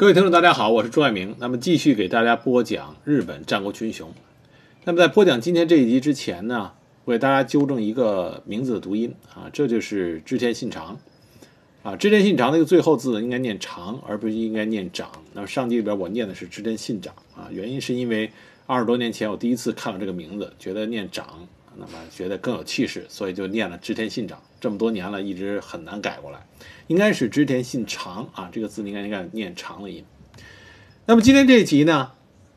各位听众，大家好，我是朱爱明。那么继续给大家播讲日本战国群雄。那么在播讲今天这一集之前呢，我给大家纠正一个名字的读音啊，这就是织田信长啊。织田信长那个最后字应该念长，而不是应该念长。那么上集里边我念的是织田信长啊，原因是因为二十多年前我第一次看到这个名字，觉得念长，那么觉得更有气势，所以就念了织田信长。这么多年了，一直很难改过来。应该是织田信长啊，这个字应该应该念长的音。那么今天这一集呢，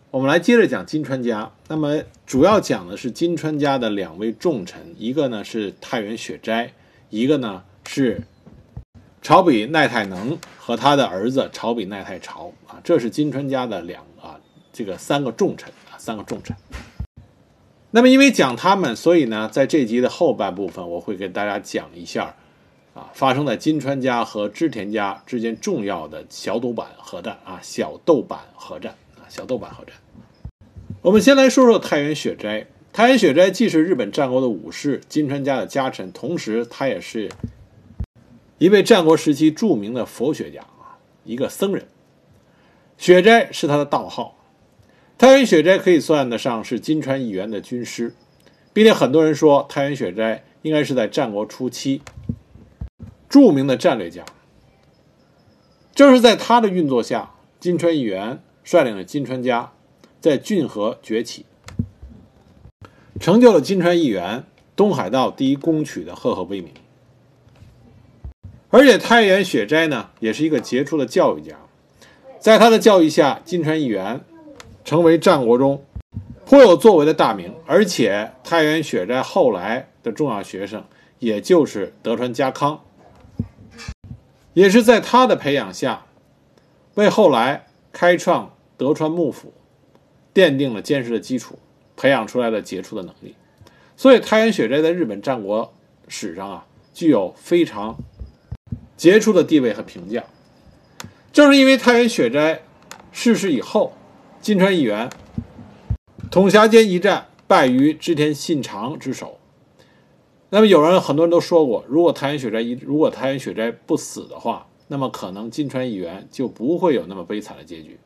我们来接着讲金川家。那么主要讲的是金川家的两位重臣，一个呢是太原雪斋，一个呢是朝比奈太能和他的儿子朝比奈太朝啊，这是金川家的两啊这个三个重臣啊，三个重臣。那么因为讲他们，所以呢，在这集的后半部分，我会给大家讲一下。啊，发生在金川家和织田家之间重要的小豆板核战啊，小豆板核战啊，小豆板核战。我们先来说说太原雪斋。太原雪斋既是日本战国的武士，金川家的家臣，同时他也是一位战国时期著名的佛学家啊，一个僧人。雪斋是他的道号。太原雪斋可以算得上是金川义元的军师，并且很多人说太原雪斋应该是在战国初期。著名的战略家，正是在他的运作下，金川义元率领了金川家在骏河崛起，成就了金川义元东海道第一公取的赫赫威名。而且太原雪斋呢，也是一个杰出的教育家，在他的教育下，金川义元成为战国中颇有作为的大名。而且太原雪斋后来的重要学生，也就是德川家康。也是在他的培养下，为后来开创德川幕府奠定了坚实的基础，培养出来了杰出的能力。所以，太原雪斋在日本战国史上啊，具有非常杰出的地位和评价。正是因为太原雪斋逝世以后，金川义元统辖间一战败于织田信长之手。那么有人很多人都说过，如果太原雪斋一如果太原雪斋不死的话，那么可能金川义元就不会有那么悲惨的结局。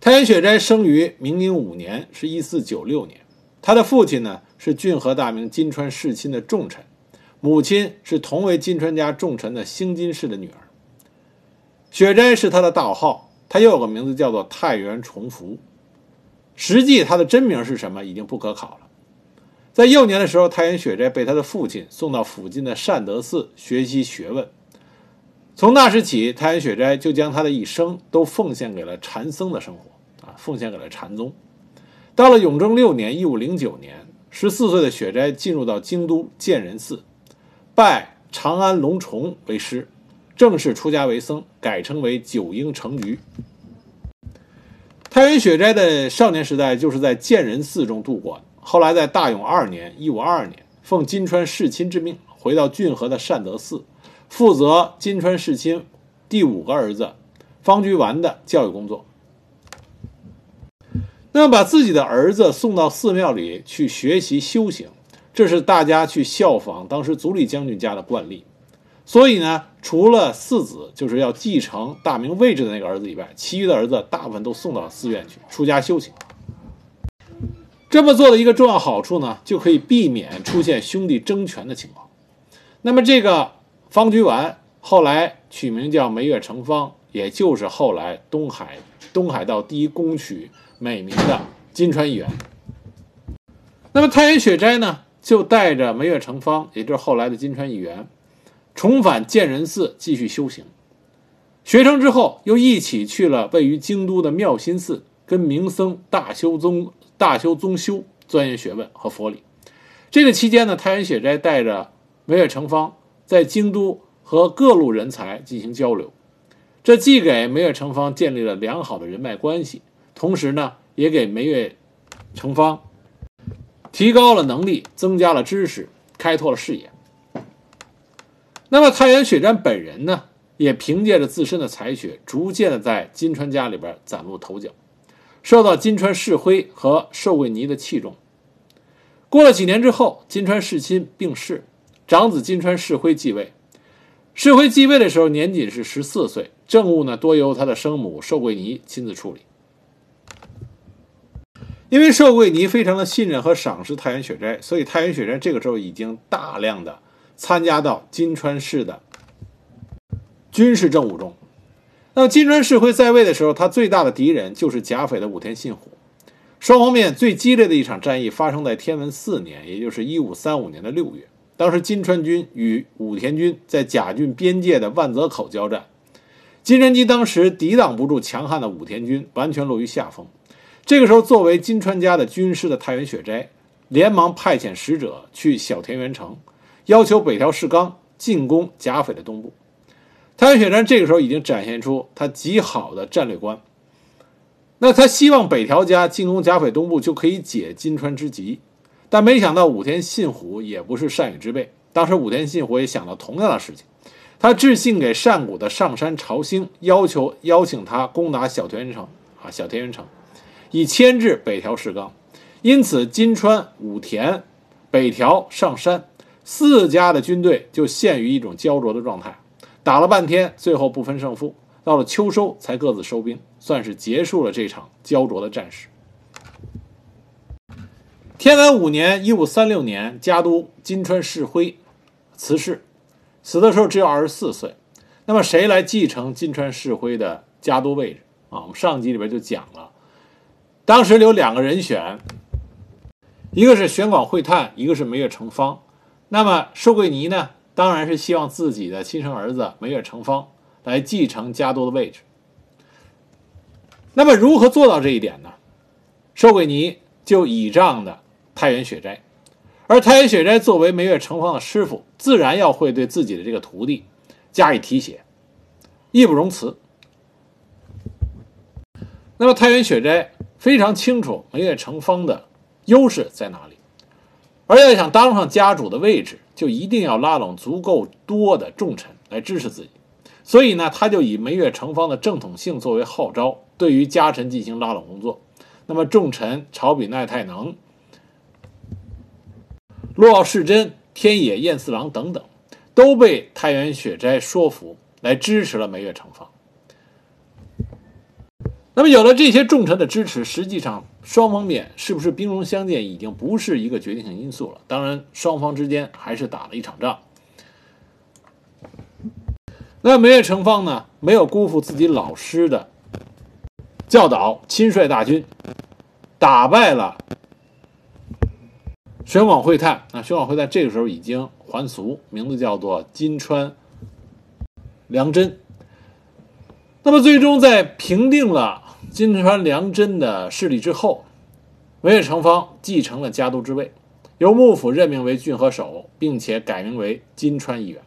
太原雪斋生于明宁五年，是一四九六年。他的父亲呢是骏河大名金川世亲的重臣，母亲是同为金川家重臣的兴金氏的女儿。雪斋是他的道号，他又有个名字叫做太原重福。实际他的真名是什么，已经不可考了。在幼年的时候，太原雪斋被他的父亲送到附近的善德寺学习学问。从那时起，太原雪斋就将他的一生都奉献给了禅僧的生活，啊，奉献给了禅宗。到了永正六年（一五零九年），十四岁的雪斋进入到京都建仁寺，拜长安龙重为师，正式出家为僧，改称为九英成菊。太原雪斋的少年时代就是在建仁寺中度过的。后来在大永二年（一五二二年），奉金川世亲之命，回到骏河的善德寺，负责金川世亲第五个儿子方居丸的教育工作。那么，把自己的儿子送到寺庙里去学习修行，这是大家去效仿当时足利将军家的惯例。所以呢，除了四子就是要继承大明位置的那个儿子以外，其余的儿子大部分都送到寺院去出家修行。这么做的一个重要好处呢，就可以避免出现兄弟争权的情况。那么，这个方居丸后来取名叫梅月成方，也就是后来东海东海道第一攻取美名的金川义元。那么，太原雪斋呢，就带着梅月成方，也就是后来的金川义元，重返建仁寺继续修行。学成之后，又一起去了位于京都的妙心寺，跟名僧大修宗。大修宗修，钻研学问和佛理。这个期间呢，太原雪斋带着梅月成方在京都和各路人才进行交流，这既给梅月成方建立了良好的人脉关系，同时呢，也给梅月成方提高了能力，增加了知识，开拓了视野。那么，太原雪斋本人呢，也凭借着自身的才学，逐渐的在金川家里边崭露头角。受到金川世辉和寿贵尼的器重。过了几年之后，金川世亲病逝，长子金川世辉继位。世辉继位的时候年仅是十四岁，政务呢多由他的生母寿桂尼亲自处理。因为寿桂尼非常的信任和赏识太原雪斋，所以太原雪斋这个时候已经大量的参加到金川市的军事政务中。那么金川世辉在位的时候，他最大的敌人就是甲斐的武田信虎。双方面最激烈的一场战役发生在天文四年，也就是一五三五年的六月。当时金川军与武田军在甲郡边界的万泽口交战，金川基当时抵挡不住强悍的武田军，完全落于下风。这个时候，作为金川家的军师的太原雪斋，连忙派遣使者去小田原城，要求北条氏纲进攻甲斐的东部。太原雪斋这个时候已经展现出他极好的战略观，那他希望北条家进攻甲斐东部就可以解金川之急。但没想到武田信虎也不是善与之辈。当时武田信虎也想到同样的事情，他致信给善谷的上山朝兴，要求邀请他攻打小田原城啊，小田原城，以牵制北条氏纲。因此，金川、武田、北条、上山四家的军队就陷于一种焦灼的状态，打了半天，最后不分胜负，到了秋收才各自收兵，算是结束了这场焦灼的战事。天文五年（一五三六年），家督金川世辉辞世，死的时候只有二十四岁。那么谁来继承金川世辉的家督位置啊？我们上集里边就讲了，当时有两个人选，一个是玄广会探，一个是梅月成方。那么寿桂尼呢，当然是希望自己的亲生儿子梅月成方来继承家督的位置。那么如何做到这一点呢？寿贵尼就倚仗的。太原雪斋，而太原雪斋作为梅月成方的师傅，自然要会对自己的这个徒弟加以提携，义不容辞。那么太原雪斋非常清楚梅月成方的优势在哪里，而要想当上家主的位置，就一定要拉拢足够多的重臣来支持自己。所以呢，他就以梅月成方的正统性作为号召，对于家臣进行拉拢工作。那么重臣朝比奈太能。洛奥世真、天野彦四郎等等，都被太原雪斋说服，来支持了梅月成方。那么有了这些重臣的支持，实际上双方面是不是兵戎相见，已经不是一个决定性因素了。当然，双方之间还是打了一场仗。那梅月成方呢，没有辜负自己老师的教导，亲率大军打败了。玄广会探啊，玄广会探这个时候已经还俗，名字叫做金川良真。那么最终在平定了金川良真的势力之后，文月成方继承了家督之位，由幕府任命为郡河守，并且改名为金川议员。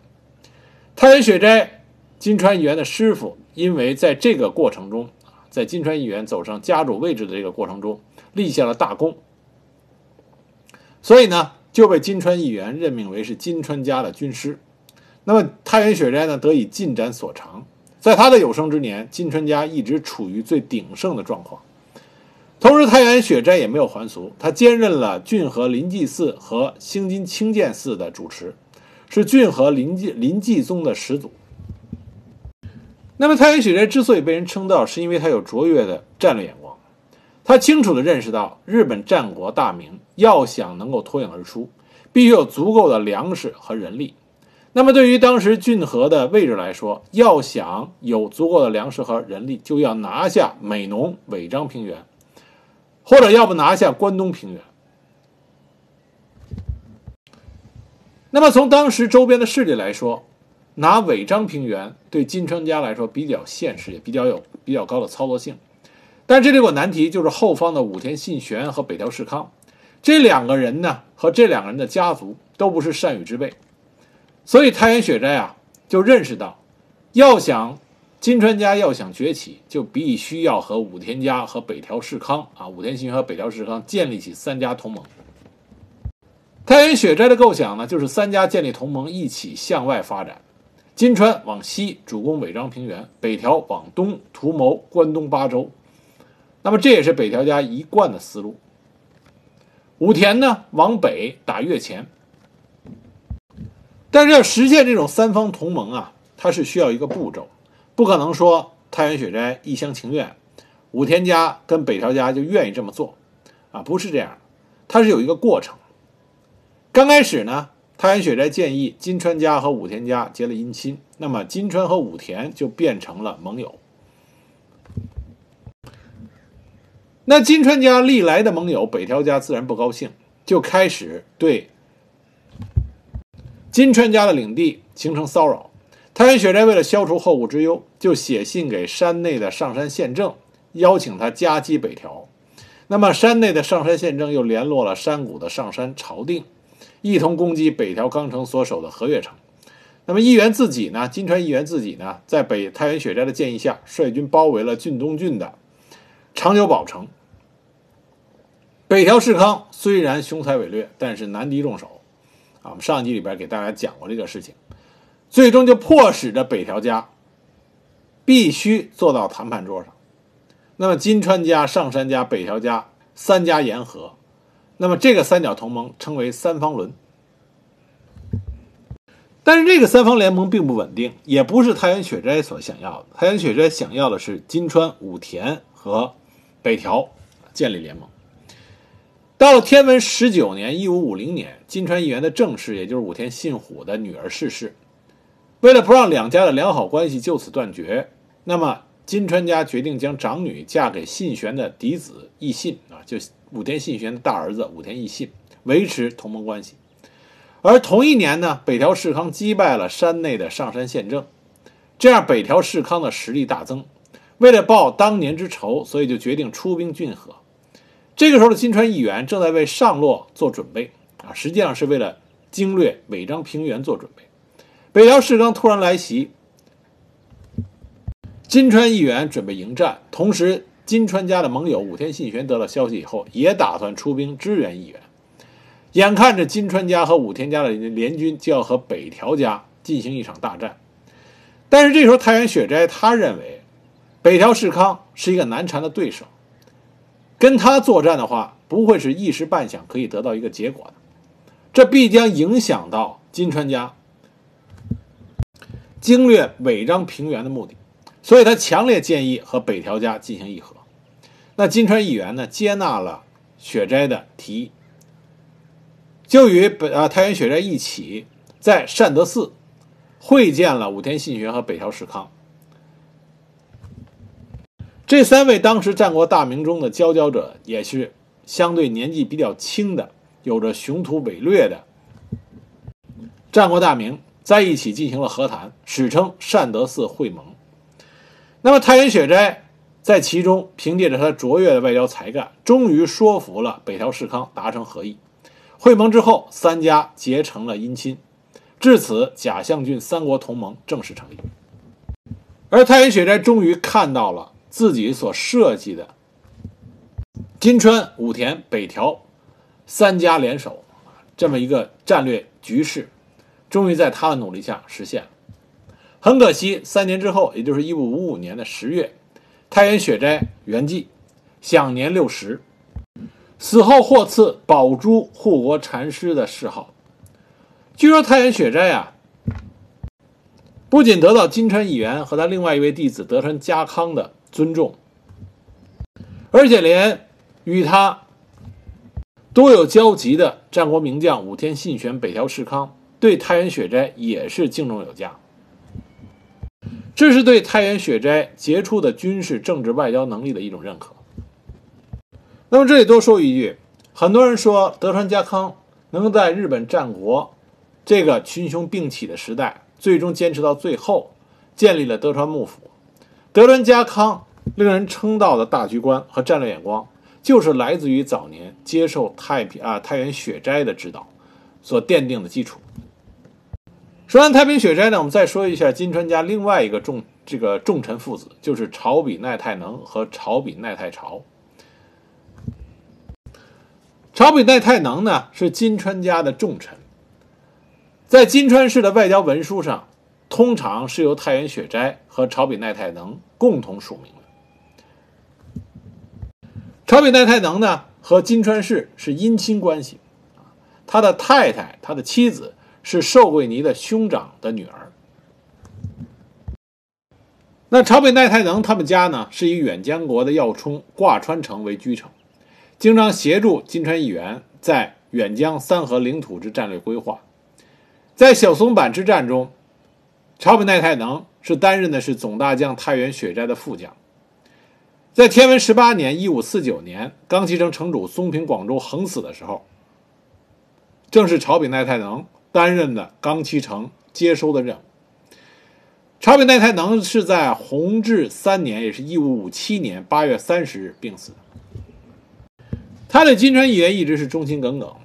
太原雪斋金川议员的师傅，因为在这个过程中在金川议员走上家主位置的这个过程中立下了大功。所以呢，就被金川议员任命为是金川家的军师。那么太原雪斋呢，得以进展所长。在他的有生之年，金川家一直处于最鼎盛的状况。同时，太原雪斋也没有还俗，他兼任了骏河临济寺和兴金清见寺的主持，是骏河临济临济宗的始祖。那么，太原雪斋之所以被人称道，是因为他有卓越的战略眼光。他清楚地认识到，日本战国大名要想能够脱颖而出，必须有足够的粮食和人力。那么，对于当时骏河的位置来说，要想有足够的粮食和人力，就要拿下美浓、尾张平原，或者要不拿下关东平原。那么，从当时周边的势力来说，拿尾张平原对金川家来说比较现实，也比较有比较高的操作性。但这里有个难题，就是后方的武田信玄和北条氏康，这两个人呢，和这两个人的家族都不是善与之辈，所以太原雪斋啊，就认识到，要想金川家要想崛起，就必须要和武田家和北条氏康啊，武田信玄和北条氏康建立起三家同盟。太原雪斋的构想呢，就是三家建立同盟，一起向外发展，金川往西主攻尾张平原，北条往东图谋关东八州。那么这也是北条家一贯的思路。武田呢，往北打越前，但是要实现这种三方同盟啊，它是需要一个步骤，不可能说太原雪斋一厢情愿，武田家跟北条家就愿意这么做，啊，不是这样，它是有一个过程。刚开始呢，太原雪斋建议金川家和武田家结了姻亲，那么金川和武田就变成了盟友。那金川家历来的盟友北条家自然不高兴，就开始对金川家的领地形成骚扰。太原雪斋为了消除后顾之忧，就写信给山内的上山县政，邀请他夹击北条。那么山内的上山县政又联络了山谷的上山朝定，一同攻击北条纲成所守的和月城。那么议员自己呢？金川议员自己呢，在北太原雪斋的建议下，率军包围了郡东郡的长久保城。北条氏康虽然雄才伟略，但是难敌众手。我们上一集里边给大家讲过这个事情。最终就迫使着北条家必须坐到谈判桌上。那么金川家、上山家、北条家三家言和，那么这个三角同盟称为三方轮。但是这个三方联盟并不稳定，也不是太原雪斋所想要的。太原雪斋想要的是金川、武田和北条建立联盟。到了天文十九年（一五五零年），金川议员的正室，也就是武田信虎的女儿逝世。为了不让两家的良好关系就此断绝，那么金川家决定将长女嫁给信玄的嫡子义信啊，就武田信玄的大儿子武田义信，维持同盟关系。而同一年呢，北条氏康击败了山内的上山县政，这样北条氏康的实力大增。为了报当年之仇，所以就决定出兵郡河。这个时候的金川议员正在为上洛做准备啊，实际上是为了经略尾张平原做准备。北条氏纲突然来袭，金川议员准备迎战。同时，金川家的盟友武田信玄得到消息以后，也打算出兵支援议员。眼看着金川家和武田家的联军就要和北条家进行一场大战，但是这时候太原雪斋他认为北条氏康是一个难缠的对手，跟他作战的话，不会是一时半想可以得到一个结果的，这必将影响到金川家。经略尾张平原的目的，所以他强烈建议和北条家进行议和。那金川议员呢，接纳了雪斋的提议，就与北啊太原雪斋一起在善德寺会见了武田信玄和北条氏康。这三位当时战国大名中的佼佼者，也是相对年纪比较轻的，有着雄图伟略的战国大名。在一起进行了和谈，史称善德寺会盟。那么太原雪斋在其中凭借着他卓越的外交才干，终于说服了北条氏康达成和议。会盟之后，三家结成了姻亲，至此甲相郡三国同盟正式成立。而太原雪斋终于看到了自己所设计的金川、武田、北条三家联手这么一个战略局势。终于在他的努力下实现了。很可惜，三年之后，也就是一五五五年的十月，太原雪斋圆寂，享年六十。死后获赐宝珠护国禅师的谥号。据说太原雪斋啊，不仅得到金川议员和他另外一位弟子德川家康的尊重，而且连与他多有交集的战国名将武田信玄、北条氏康。对太原雪斋也是敬重有加，这是对太原雪斋杰出的军事、政治、外交能力的一种认可。那么这里多说一句，很多人说德川家康能在日本战国这个群雄并起的时代，最终坚持到最后，建立了德川幕府。德川家康令人称道的大局观和战略眼光，就是来自于早年接受太平啊太原雪斋的指导所奠定的基础。说完太平雪斋呢，我们再说一下金川家另外一个重这个重臣父子，就是朝比奈太能和朝比奈太朝。朝比奈太能呢是金川家的重臣，在金川市的外交文书上，通常是由太原雪斋和朝比奈太能共同署名。朝比奈太能呢和金川市是姻亲关系，他的太太，他的妻子。是寿贵尼的兄长的女儿。那朝北奈太能他们家呢，是以远江国的要冲挂川城为居城，经常协助金川议员在远江三河领土之战略规划。在小松坂之战中，朝北奈太能是担任的是总大将太原雪斋的副将。在天文十八年（一五四九年），冈崎城城主松平广州横死的时候，正是朝比奈太能担任的冈崎城接收的任务。朝比奈太能是在弘治三年，也是一五五七年八月三十日病死。他对金川议员一直是忠心耿耿，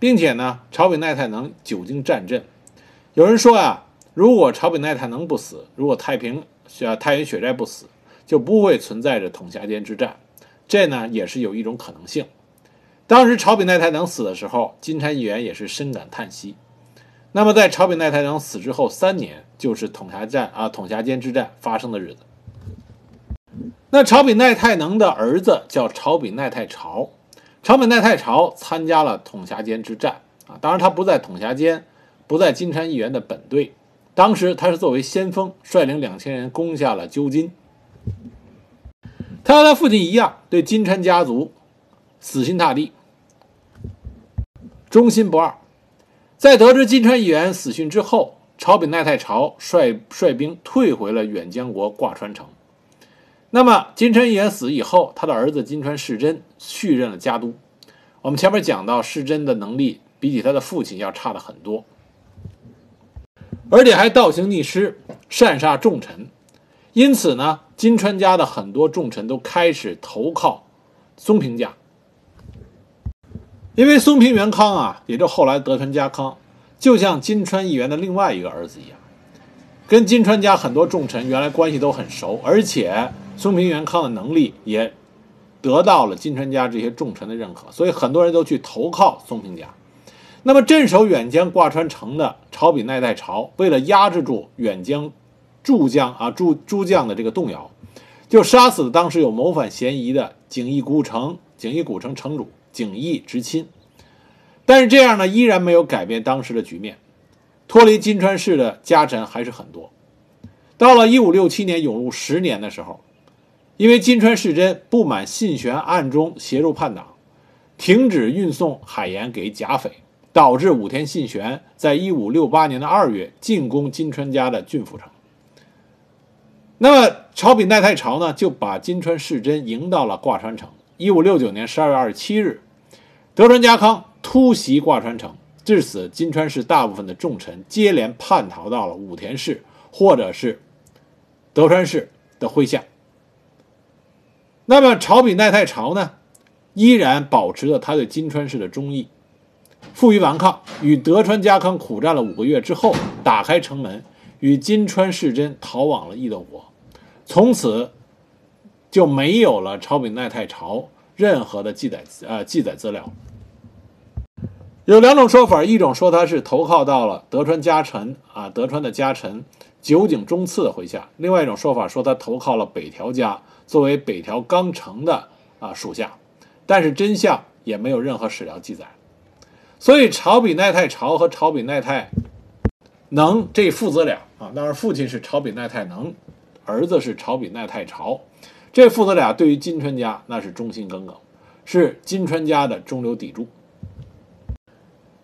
并且呢，朝比奈太能久经战阵。有人说啊，如果朝比奈太能不死，如果太平呃太原雪斋不死。就不会存在着统辖间之战，这呢也是有一种可能性。当时朝比奈太能死的时候，金川议员也是深感叹息。那么在朝比奈太能死之后三年，就是统辖战啊统辖间之战发生的日子。那朝比奈太能的儿子叫朝比奈太朝，朝比奈太朝参加了统辖间之战啊，当然他不在统辖间，不在金川议员的本队，当时他是作为先锋，率领两千人攻下了鸠津。他和他父亲一样，对金川家族死心塌地、忠心不二。在得知金川议员死讯之后，朝比奈太朝率率兵退回了远江国挂川城。那么，金川议员死以后，他的儿子金川世真续任了家督。我们前面讲到，世真的能力比起他的父亲要差的很多，而且还倒行逆施，擅杀重臣。因此呢，金川家的很多重臣都开始投靠松平家，因为松平元康啊，也就后来德川家康，就像金川议员的另外一个儿子一样，跟金川家很多重臣原来关系都很熟，而且松平元康的能力也得到了金川家这些重臣的认可，所以很多人都去投靠松平家。那么镇守远江挂川城的朝比奈代朝，为了压制住远江。诸将啊，诸诸将的这个动摇，就杀死了当时有谋反嫌疑的景义古城景义古城城主景义直亲。但是这样呢，依然没有改变当时的局面，脱离金川氏的家臣还是很多。到了一五六七年永禄十年的时候，因为金川世真不满信玄暗中协助叛党，停止运送海盐给甲斐，导致武田信玄在一五六八年的二月进攻金川家的郡府城。那么，朝比奈太朝呢，就把金川世真迎到了挂川城。一五六九年十二月二十七日，德川家康突袭挂川城，至此金川市大部分的重臣接连叛逃到了武田氏或者是德川氏的麾下。那么，朝比奈太朝呢，依然保持着他对金川氏的忠义，负隅顽抗，与德川家康苦战了五个月之后，打开城门，与金川世真逃往了伊豆国。从此就没有了朝比奈太朝任何的记载呃记载资料。有两种说法，一种说他是投靠到了德川家臣啊，德川的家臣酒井忠次的麾下；另外一种说法说他投靠了北条家，作为北条纲成的啊属下。但是真相也没有任何史料记载。所以朝比奈太朝和朝比奈太能这父子俩啊，当然父亲是朝比奈太能。儿子是朝比奈太朝，这父子俩对于金川家那是忠心耿耿，是金川家的中流砥柱。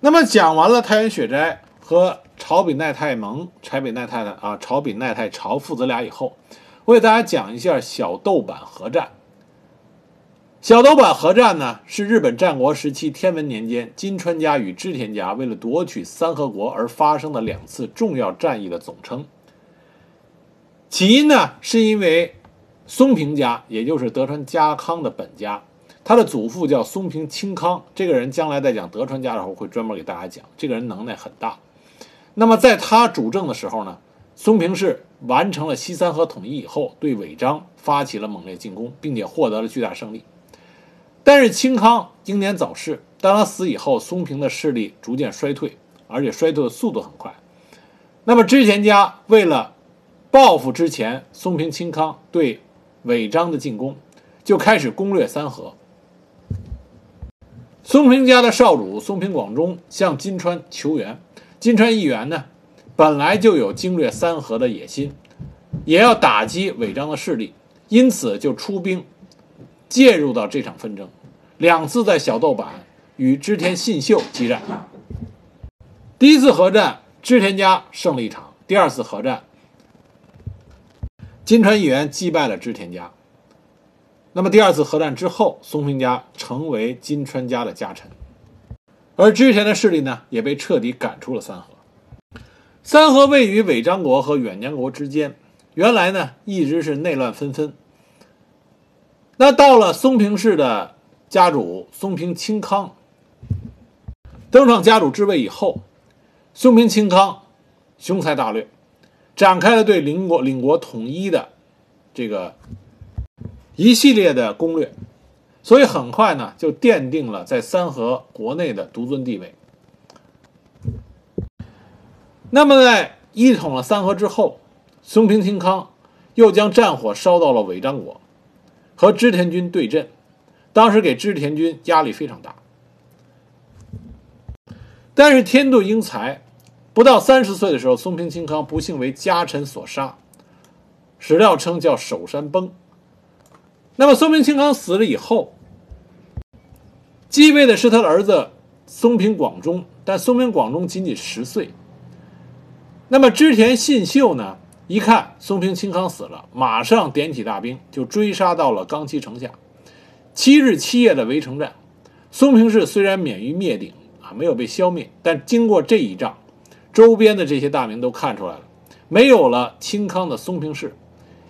那么讲完了太原雪斋和朝比奈太蒙、朝比奈太太啊、朝比奈太朝父子俩以后，我给大家讲一下小豆坂合战。小豆坂合战呢，是日本战国时期天文年间金川家与织田家为了夺取三河国而发生的两次重要战役的总称。起因呢，是因为松平家，也就是德川家康的本家，他的祖父叫松平清康。这个人将来在讲德川家的时候，会专门给大家讲。这个人能耐很大。那么在他主政的时候呢，松平氏完成了西三河统一以后，对尾张发起了猛烈进攻，并且获得了巨大胜利。但是清康英年早逝，当他死以后，松平的势力逐渐衰退，而且衰退的速度很快。那么织田家为了报复之前，松平清康对尾张的进攻，就开始攻略三河。松平家的少主松平广忠向金川求援，金川议员呢，本来就有经略三河的野心，也要打击尾张的势力，因此就出兵介入到这场纷争，两次在小豆坂与织田信秀激战。第一次合战，织田家胜了一场；第二次合战，金川议员击败了织田家。那么第二次合战之后，松平家成为金川家的家臣，而织田的势力呢，也被彻底赶出了三河。三河位于尾张国和远江国之间，原来呢一直是内乱纷纷。那到了松平氏的家主松平清康登上家主之位以后，松平清康雄才大略，展开了对邻国邻国统一的这个。一系列的攻略，所以很快呢就奠定了在三河国内的独尊地位。那么在一统了三河之后，松平清康又将战火烧到了尾张国，和织田军对阵，当时给织田军压力非常大。但是天妒英才，不到三十岁的时候，松平清康不幸为家臣所杀，史料称叫守山崩。那么松平清康死了以后，继位的是他的儿子松平广忠，但松平广忠仅仅十岁。那么织田信秀呢？一看松平清康死了，马上点起大兵，就追杀到了冈崎城下。七日七夜的围城战，松平氏虽然免于灭顶啊，没有被消灭，但经过这一仗，周边的这些大名都看出来了，没有了清康的松平氏，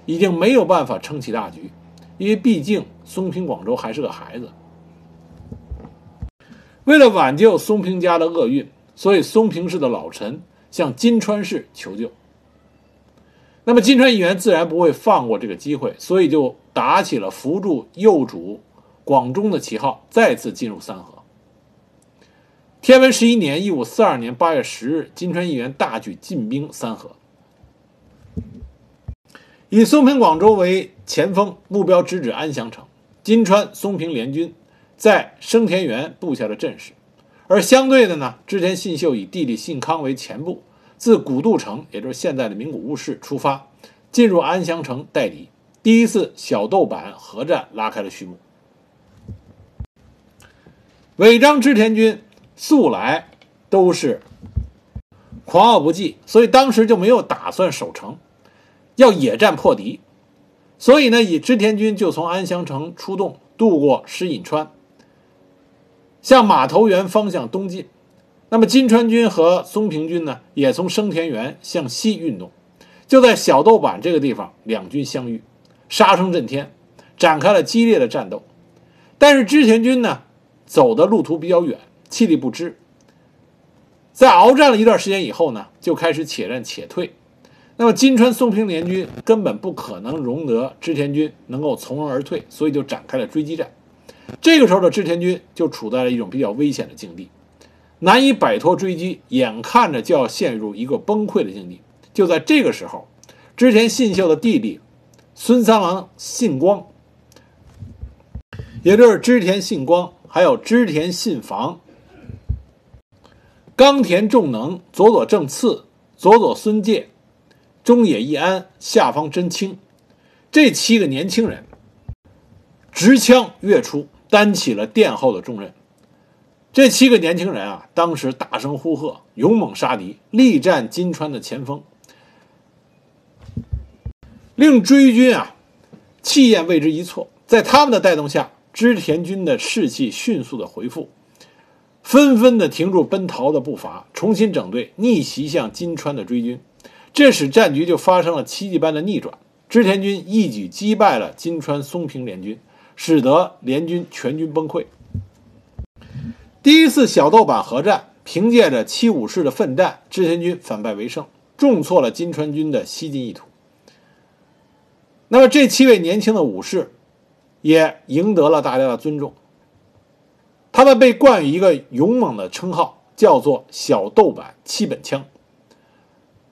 已经没有办法撑起大局。因为毕竟松平广州还是个孩子，为了挽救松平家的厄运，所以松平氏的老臣向金川氏求救。那么金川议员自然不会放过这个机会，所以就打起了扶助幼主广忠的旗号，再次进入三河。天文十一年（一五四二年）八月十日，金川议员大举进兵三河。以松平广州为前锋，目标直指安乡城。金川松平联军在生田原布下了阵势，而相对的呢，织田信秀以弟弟信康为前部，自古渡城，也就是现在的名古屋市出发，进入安乡城待敌。第一次小豆坂合战拉开了序幕。尾张织田军素来都是狂傲不羁，所以当时就没有打算守城。要野战破敌，所以呢，以织田军就从安乡城出动，渡过石隐川，向马头原方向东进。那么金川军和松平军呢，也从生田原向西运动。就在小豆坂这个地方，两军相遇，杀声震天，展开了激烈的战斗。但是织田军呢，走的路途比较远，气力不支，在鏖战了一段时间以后呢，就开始且战且退。那么金川松平联军根本不可能容得织田军能够从容而退，所以就展开了追击战。这个时候的织田军就处在了一种比较危险的境地，难以摆脱追击，眼看着就要陷入一个崩溃的境地。就在这个时候，织田信秀的弟弟孙三郎信光，也就是织田信光，还有织田信房、冈田重能、佐佐正次、佐佐孙介。中野义安、下方真清，这七个年轻人执枪跃出，担起了殿后的重任。这七个年轻人啊，当时大声呼喝，勇猛杀敌，力战金川的前锋，令追军啊气焰为之一挫。在他们的带动下，织田军的士气迅速的回复，纷纷的停住奔逃的步伐，重新整队，逆袭向金川的追军。这使战局就发生了奇迹般的逆转，织田军一举击败了金川松平联军，使得联军全军崩溃。第一次小豆坂合战，凭借着七武士的奋战，织田军反败为胜，重挫了金川军的西进意图。那么这七位年轻的武士，也赢得了大家的尊重，他们被冠以一个勇猛的称号，叫做“小豆坂七本枪”。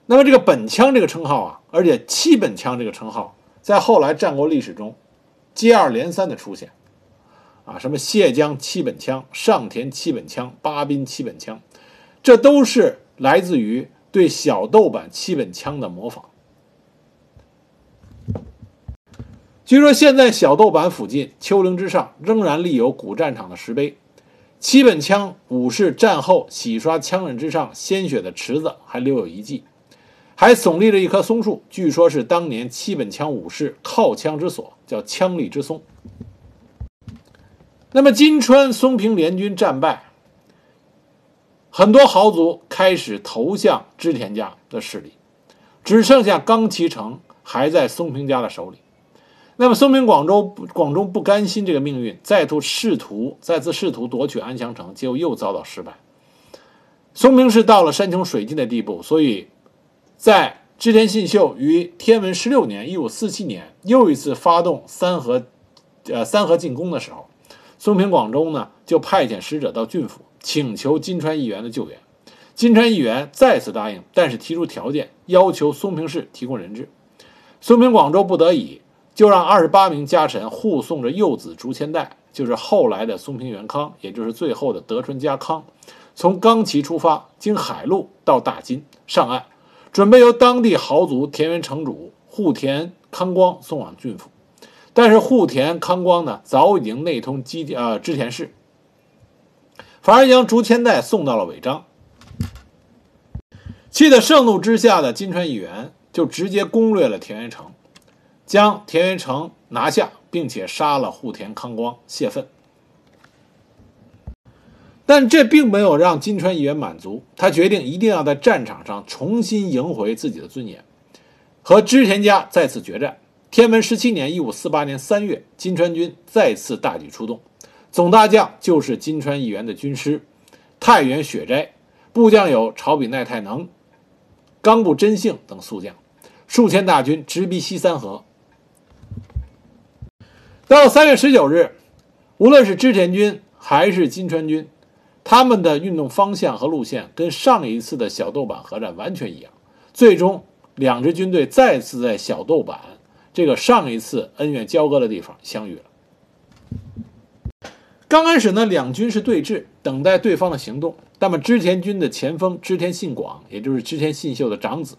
那么这个本枪这个称号啊，而且七本枪这个称号，在后来战国历史中接二连三的出现，啊，什么谢江七本枪、上田七本枪、八滨七本枪，这都是来自于对小豆坂七本枪的模仿。据说现在小豆坂附近丘陵之上仍然立有古战场的石碑，七本枪武士战后洗刷枪刃之上鲜血的池子还留有遗迹，还耸立着一棵松树，据说是当年七本枪武士靠枪之所，叫枪立之松。那么金川松平联军战败，很多豪族开始投向织田家的势力，只剩下冈崎城还在松平家的手里。那么松平广州广州不甘心这个命运，再度试图再次试图夺取安祥城，结果又遭到失败。松平氏到了山穷水尽的地步，所以在织田信秀于天文十六年（一五四七年）又一次发动三河呃三河进攻的时候。松平广州呢，就派遣使者到郡府，请求金川议员的救援。金川议员再次答应，但是提出条件，要求松平氏提供人质。松平广州不得已，就让二十八名家臣护送着幼子竹千代，就是后来的松平元康，也就是最后的德川家康，从冈崎出发，经海路到大津上岸，准备由当地豪族田园城主户田康光送往郡府。但是户田康光呢，早已经内通基呃织田氏，反而将竹千代送到了尾张。气得盛怒之下的金川议员就直接攻略了田园城，将田园城拿下，并且杀了户田康光泄愤。但这并没有让金川议员满足，他决定一定要在战场上重新赢回自己的尊严，和织田家再次决战。天文十七年（一五四八年）三月，金川军再次大举出动，总大将就是金川议员的军师太原雪斋，部将有朝比奈太能、冈部真幸等宿将，数千大军直逼西三河。到了三月十九日，无论是织田军还是金川军，他们的运动方向和路线跟上一次的小豆坂合战完全一样，最终两支军队再次在小豆坂。这个上一次恩怨交割的地方相遇了。刚开始呢，两军是对峙，等待对方的行动。那么织田军的前锋织田信广，也就是织田信秀的长子，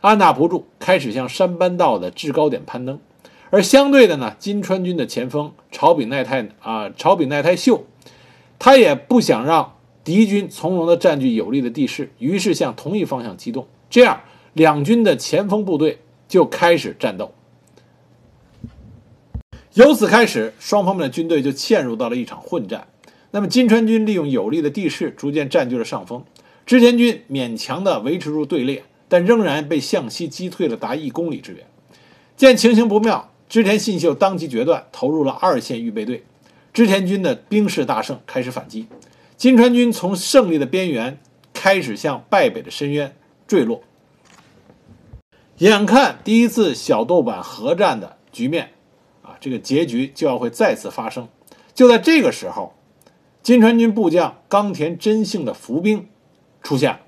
按捺不住，开始向山班道的制高点攀登。而相对的呢，金川军的前锋朝比奈太啊，朝比奈太秀，他也不想让敌军从容的占据有利的地势，于是向同一方向机动。这样，两军的前锋部队就开始战斗。由此开始，双方的军队就陷入到了一场混战。那么金川军利用有利的地势，逐渐占据了上风。织田军勉强地维持住队列，但仍然被向西击退了达一公里之远。见情形不妙，织田信秀当机决断，投入了二线预备队。织田军的兵势大胜，开始反击。金川军从胜利的边缘开始向败北的深渊坠落。眼看第一次小豆坂合战的局面。啊这个结局就要会再次发生。就在这个时候，金川军部将冈田真幸的伏兵出现了。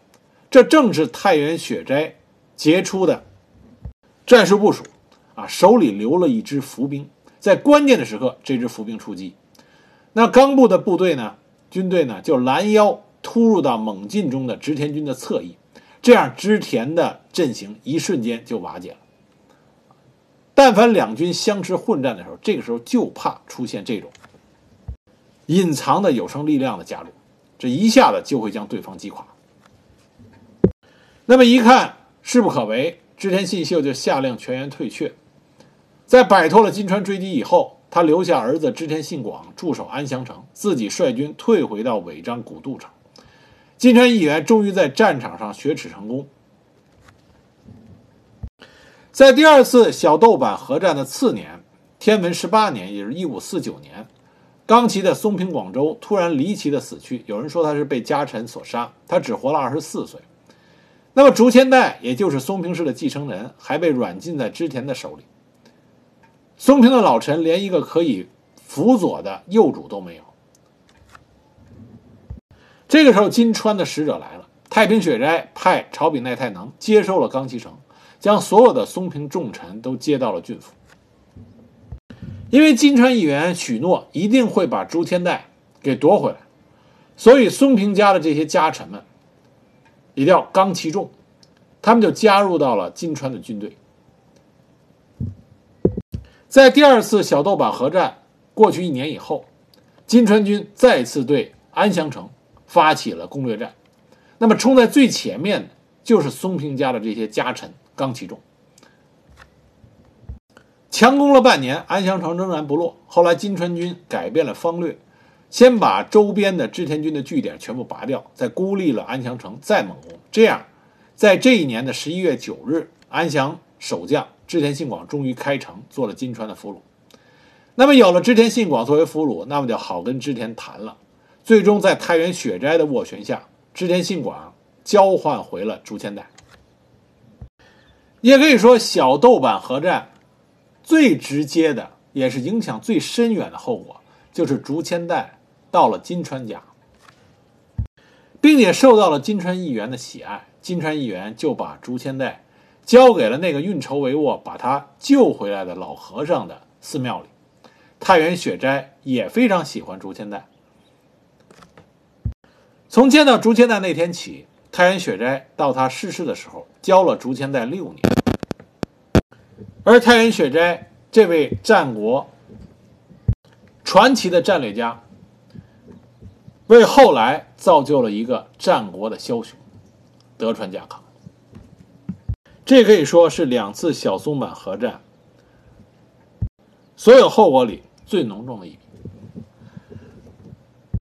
这正是太原雪斋杰出的战术部署啊，手里留了一支伏兵，在关键的时刻，这支伏兵出击。那冈部的部队呢，军队呢就拦腰突入到猛进中的织田军的侧翼，这样织田的阵型一瞬间就瓦解了。但凡两军相持混战的时候，这个时候就怕出现这种隐藏的有生力量的加入，这一下子就会将对方击垮。那么一看势不可为，织田信秀就下令全员退却。在摆脱了金川追击以后，他留下儿子织田信广驻守安详城，自己率军退回到尾张古渡城。金川议员终于在战场上雪耻成功。在第二次小豆坂合战的次年，天文十八年，也是一五四九年，冈崎的松平广州突然离奇的死去。有人说他是被家臣所杀，他只活了二十四岁。那么竹千代，也就是松平氏的继承人，还被软禁在织田的手里。松平的老臣连一个可以辅佐的幼主都没有。这个时候，金川的使者来了，太平雪斋派朝比奈太能接收了冈崎城。将所有的松平重臣都接到了郡府，因为金川议员许诺一定会把朱天代给夺回来，所以松平家的这些家臣们一定要刚其重，他们就加入到了金川的军队。在第二次小豆坂合战过去一年以后，金川军再次对安乡城发起了攻略战。那么冲在最前面的就是松平家的这些家臣冈崎重。强攻了半年，安乡城仍然不落。后来金川军改变了方略，先把周边的织田军的据点全部拔掉，再孤立了安乡城，再猛攻。这样，在这一年的十一月九日，安详守将织田信广终于开城，做了金川的俘虏。那么有了织田信广作为俘虏，那么就好跟织田谈了。最终在太原雪斋的斡旋下，织田信广交换回了竹千代。也可以说，小豆坂合战最直接的，也是影响最深远的后果，就是竹千代到了金川家，并且受到了金川议员的喜爱。金川议员就把竹千代交给了那个运筹帷幄把他救回来的老和尚的寺庙里。太原雪斋也非常喜欢竹千代。从见到竹千代那天起，太原雪斋到他逝世的时候，教了竹千代六年。而太原雪斋这位战国传奇的战略家，为后来造就了一个战国的枭雄德川家康。这可以说是两次小松坂核战所有后果里最浓重的一。